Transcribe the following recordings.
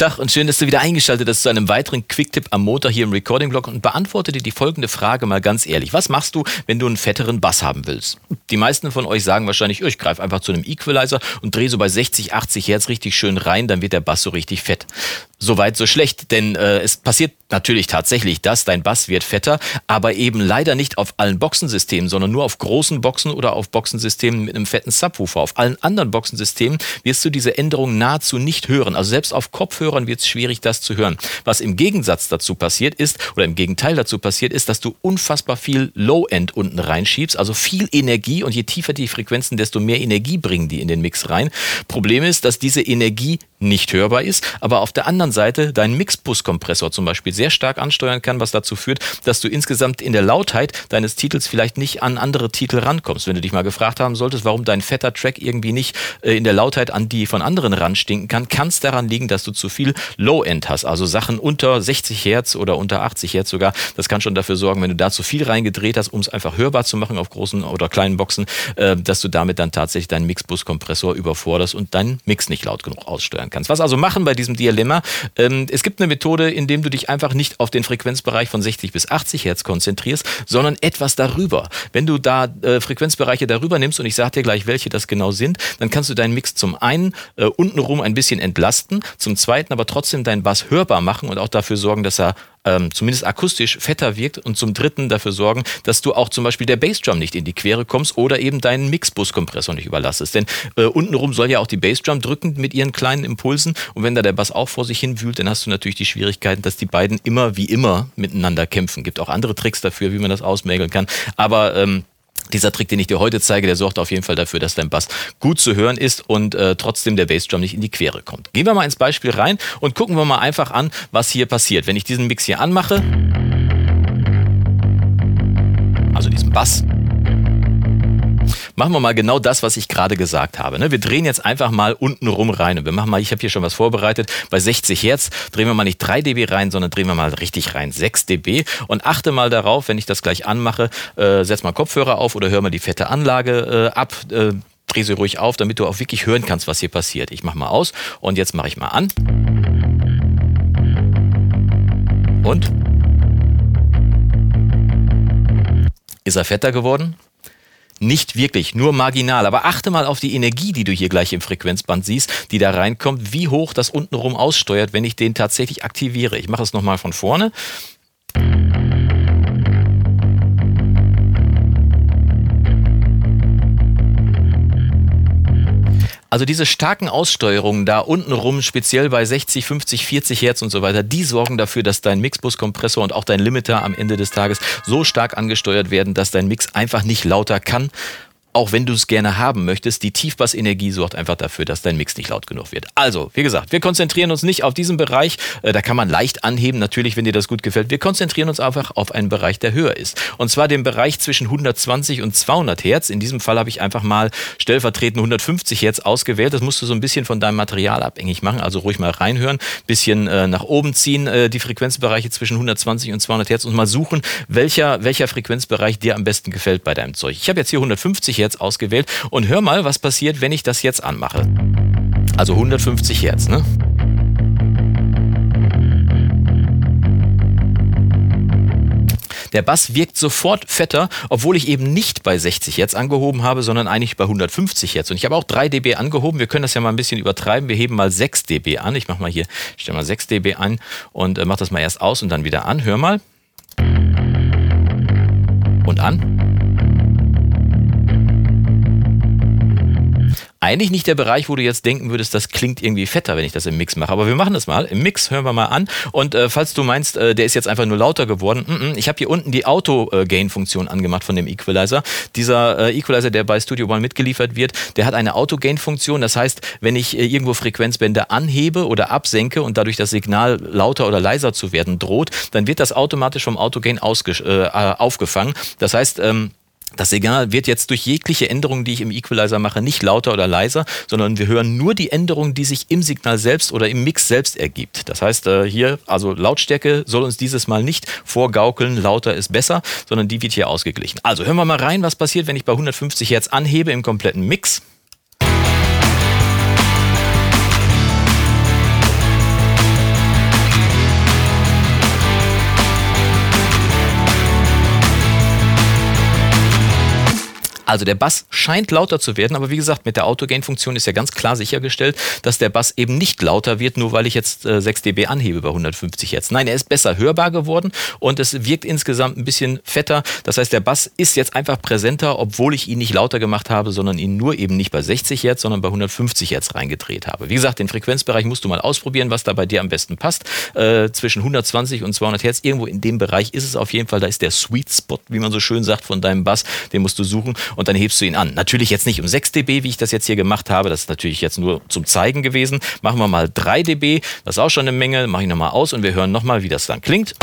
Tag und schön, dass du wieder eingeschaltet hast zu einem weiteren Quicktip am Montag hier im Recording-Blog und beantworte dir die folgende Frage mal ganz ehrlich. Was machst du, wenn du einen fetteren Bass haben willst? Die meisten von euch sagen wahrscheinlich, oh, ich greife einfach zu einem Equalizer und drehe so bei 60, 80 Hertz richtig schön rein, dann wird der Bass so richtig fett. Soweit so schlecht, denn äh, es passiert natürlich tatsächlich das, dein Bass wird fetter, aber eben leider nicht auf allen Boxensystemen, sondern nur auf großen Boxen oder auf Boxensystemen mit einem fetten Subwoofer. Auf allen anderen Boxensystemen wirst du diese Änderung nahezu nicht hören. Also selbst auf Kopfhörern wird es schwierig, das zu hören. Was im Gegensatz dazu passiert ist, oder im Gegenteil dazu passiert ist, dass du unfassbar viel Low-End unten reinschiebst, also viel Energie und je tiefer die Frequenzen, desto mehr Energie bringen die in den Mix rein. Problem ist, dass diese Energie nicht hörbar ist, aber auf der anderen Seite deinen Mixbus-Kompressor zum Beispiel sehr stark ansteuern kann, was dazu führt, dass du insgesamt in der Lautheit deines Titels vielleicht nicht an andere Titel rankommst. Wenn du dich mal gefragt haben solltest, warum dein fetter Track irgendwie nicht äh, in der Lautheit an die von anderen ranstinken kann, kann es daran liegen, dass du zu viel Low-End hast, also Sachen unter 60 Hertz oder unter 80 Hertz sogar. Das kann schon dafür sorgen, wenn du da zu viel reingedreht hast, um es einfach hörbar zu machen auf großen oder kleinen Boxen, äh, dass du damit dann tatsächlich deinen Mixbus-Kompressor überforderst und deinen Mix nicht laut genug aussteuern kannst. Was also machen bei diesem Dilemma? Ähm, es gibt eine Methode, in dem du dich einfach nicht auf den Frequenzbereich von 60 bis 80 Hertz konzentrierst, sondern etwas darüber. Wenn du da äh, Frequenzbereiche darüber nimmst und ich sage dir gleich, welche das genau sind, dann kannst du deinen Mix zum einen äh, untenrum ein bisschen entlasten, zum zweiten aber trotzdem deinen Bass hörbar machen und auch dafür sorgen, dass er ähm, zumindest akustisch fetter wirkt und zum dritten dafür sorgen, dass du auch zum Beispiel der Bassdrum nicht in die Quere kommst oder eben deinen Mixbus-Kompressor nicht überlastest. Denn äh, untenrum soll ja auch die Bassdrum drücken mit ihren kleinen Impulsen und wenn da der Bass auch vor sich hin wühlt, dann hast du natürlich die Schwierigkeiten, dass die beiden immer wie immer miteinander kämpfen. Gibt auch andere Tricks dafür, wie man das ausmägeln kann. Aber ähm, dieser Trick, den ich dir heute zeige, der sorgt auf jeden Fall dafür, dass dein Bass gut zu hören ist und äh, trotzdem der Bassdrum nicht in die Quere kommt. Gehen wir mal ins Beispiel rein und gucken wir mal einfach an, was hier passiert. Wenn ich diesen Mix hier anmache, also diesen Bass, machen wir mal genau das, was ich gerade gesagt habe. Ne? Wir drehen jetzt einfach mal unten rum rein und wir machen mal, ich habe hier schon was vorbereitet, bei 60 Hertz drehen wir mal nicht 3 dB rein, sondern drehen wir mal richtig rein, 6 dB und achte mal darauf, wenn ich das gleich anmache, äh, setz mal Kopfhörer auf oder hör mal die fette Anlage äh, ab, äh, dreh sie ruhig auf, damit du auch wirklich hören kannst, was hier passiert. Ich mache mal aus und jetzt mache ich mal an. Und? Ist er fetter geworden? Nicht wirklich, nur marginal. Aber achte mal auf die Energie, die du hier gleich im Frequenzband siehst, die da reinkommt, wie hoch das untenrum aussteuert, wenn ich den tatsächlich aktiviere. Ich mache es nochmal von vorne. Also diese starken Aussteuerungen da unten rum, speziell bei 60, 50, 40 Hertz und so weiter, die sorgen dafür, dass dein Mixbus-Kompressor und auch dein Limiter am Ende des Tages so stark angesteuert werden, dass dein Mix einfach nicht lauter kann auch wenn du es gerne haben möchtest, die Tiefbassenergie sorgt einfach dafür, dass dein Mix nicht laut genug wird. Also, wie gesagt, wir konzentrieren uns nicht auf diesen Bereich, äh, da kann man leicht anheben, natürlich, wenn dir das gut gefällt. Wir konzentrieren uns einfach auf einen Bereich, der höher ist. Und zwar den Bereich zwischen 120 und 200 Hertz. In diesem Fall habe ich einfach mal stellvertretend 150 Hertz ausgewählt. Das musst du so ein bisschen von deinem Material abhängig machen, also ruhig mal reinhören, bisschen äh, nach oben ziehen, äh, die Frequenzbereiche zwischen 120 und 200 Hertz und mal suchen, welcher, welcher Frequenzbereich dir am besten gefällt bei deinem Zeug. Ich habe jetzt hier 150 Hertz ausgewählt und hör mal, was passiert, wenn ich das jetzt anmache. Also 150 Hertz, ne? Der Bass wirkt sofort fetter, obwohl ich eben nicht bei 60 Hertz angehoben habe, sondern eigentlich bei 150 Hertz. Und ich habe auch 3 dB angehoben. Wir können das ja mal ein bisschen übertreiben. Wir heben mal 6 dB an. Ich mache mal hier, stelle mal 6 dB an und äh, mache das mal erst aus und dann wieder an. Hör mal. Und an. Eigentlich nicht der Bereich, wo du jetzt denken würdest, das klingt irgendwie fetter, wenn ich das im Mix mache. Aber wir machen das mal. Im Mix hören wir mal an. Und äh, falls du meinst, äh, der ist jetzt einfach nur lauter geworden, mm -mm, ich habe hier unten die Auto-Gain-Funktion angemacht von dem Equalizer. Dieser äh, Equalizer, der bei Studio One mitgeliefert wird, der hat eine Auto-Gain-Funktion. Das heißt, wenn ich äh, irgendwo Frequenzbänder anhebe oder absenke und dadurch das Signal lauter oder leiser zu werden droht, dann wird das automatisch vom Auto-Gain äh, aufgefangen. Das heißt, ähm, das Signal wird jetzt durch jegliche Änderungen, die ich im Equalizer mache, nicht lauter oder leiser, sondern wir hören nur die Änderungen, die sich im Signal selbst oder im Mix selbst ergibt. Das heißt, äh, hier, also Lautstärke soll uns dieses Mal nicht vorgaukeln, lauter ist besser, sondern die wird hier ausgeglichen. Also hören wir mal rein, was passiert, wenn ich bei 150 Hertz anhebe im kompletten Mix. Also der Bass scheint lauter zu werden, aber wie gesagt, mit der Autogain-Funktion ist ja ganz klar sichergestellt, dass der Bass eben nicht lauter wird, nur weil ich jetzt äh, 6 dB anhebe bei 150 Hertz. Nein, er ist besser hörbar geworden und es wirkt insgesamt ein bisschen fetter. Das heißt, der Bass ist jetzt einfach präsenter, obwohl ich ihn nicht lauter gemacht habe, sondern ihn nur eben nicht bei 60 Hertz, sondern bei 150 Hertz reingedreht habe. Wie gesagt, den Frequenzbereich musst du mal ausprobieren, was da bei dir am besten passt. Äh, zwischen 120 und 200 Hertz, irgendwo in dem Bereich ist es auf jeden Fall. Da ist der Sweet Spot, wie man so schön sagt, von deinem Bass. Den musst du suchen dann hebst du ihn an. Natürlich jetzt nicht um 6 dB, wie ich das jetzt hier gemacht habe. Das ist natürlich jetzt nur zum Zeigen gewesen. Machen wir mal 3 dB. Das ist auch schon eine Menge. Mache ich nochmal aus und wir hören nochmal, wie das dann klingt.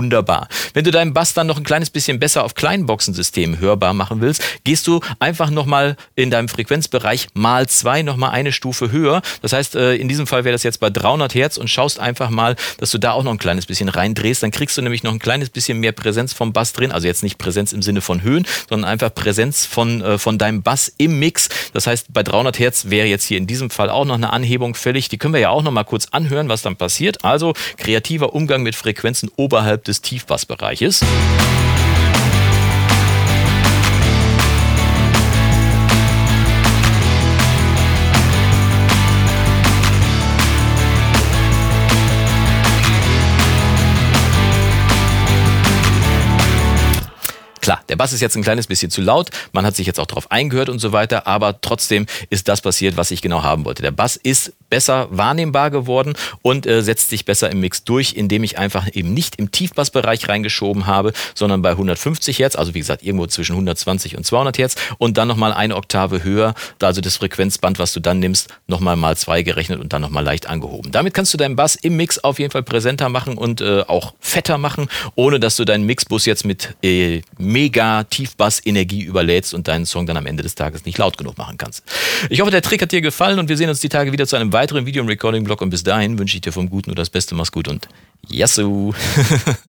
Wunderbar. Wenn du deinen Bass dann noch ein kleines bisschen besser auf Kleinboxensystem hörbar machen willst, gehst du einfach nochmal in deinem Frequenzbereich mal zwei nochmal eine Stufe höher. Das heißt, äh, in diesem Fall wäre das jetzt bei 300 Hertz und schaust einfach mal, dass du da auch noch ein kleines bisschen reindrehst. Dann kriegst du nämlich noch ein kleines bisschen mehr Präsenz vom Bass drin. Also jetzt nicht Präsenz im Sinne von Höhen, sondern einfach Präsenz von, äh, von deinem Bass im Mix. Das heißt, bei 300 Hertz wäre jetzt hier in diesem Fall auch noch eine Anhebung fällig. Die können wir ja auch nochmal kurz anhören, was dann passiert. Also kreativer Umgang mit Frequenzen oberhalb außerhalb des Tiefbassbereiches. Klar, der Bass ist jetzt ein kleines bisschen zu laut, man hat sich jetzt auch darauf eingehört und so weiter, aber trotzdem ist das passiert, was ich genau haben wollte. Der Bass ist besser wahrnehmbar geworden und äh, setzt sich besser im Mix durch, indem ich einfach eben nicht im Tiefbassbereich reingeschoben habe, sondern bei 150 Hertz, also wie gesagt irgendwo zwischen 120 und 200 Hertz und dann nochmal eine Oktave höher, also das Frequenzband, was du dann nimmst, nochmal mal zwei gerechnet und dann nochmal leicht angehoben. Damit kannst du deinen Bass im Mix auf jeden Fall präsenter machen und äh, auch fetter machen, ohne dass du deinen Mixbus jetzt mit äh, mega Tiefbass-Energie überlädst und deinen Song dann am Ende des Tages nicht laut genug machen kannst. Ich hoffe, der Trick hat dir gefallen und wir sehen uns die Tage wieder zu einem weiteren Video- und Recording-Blog und bis dahin wünsche ich dir vom Guten nur das Beste, mach's gut und Yassou!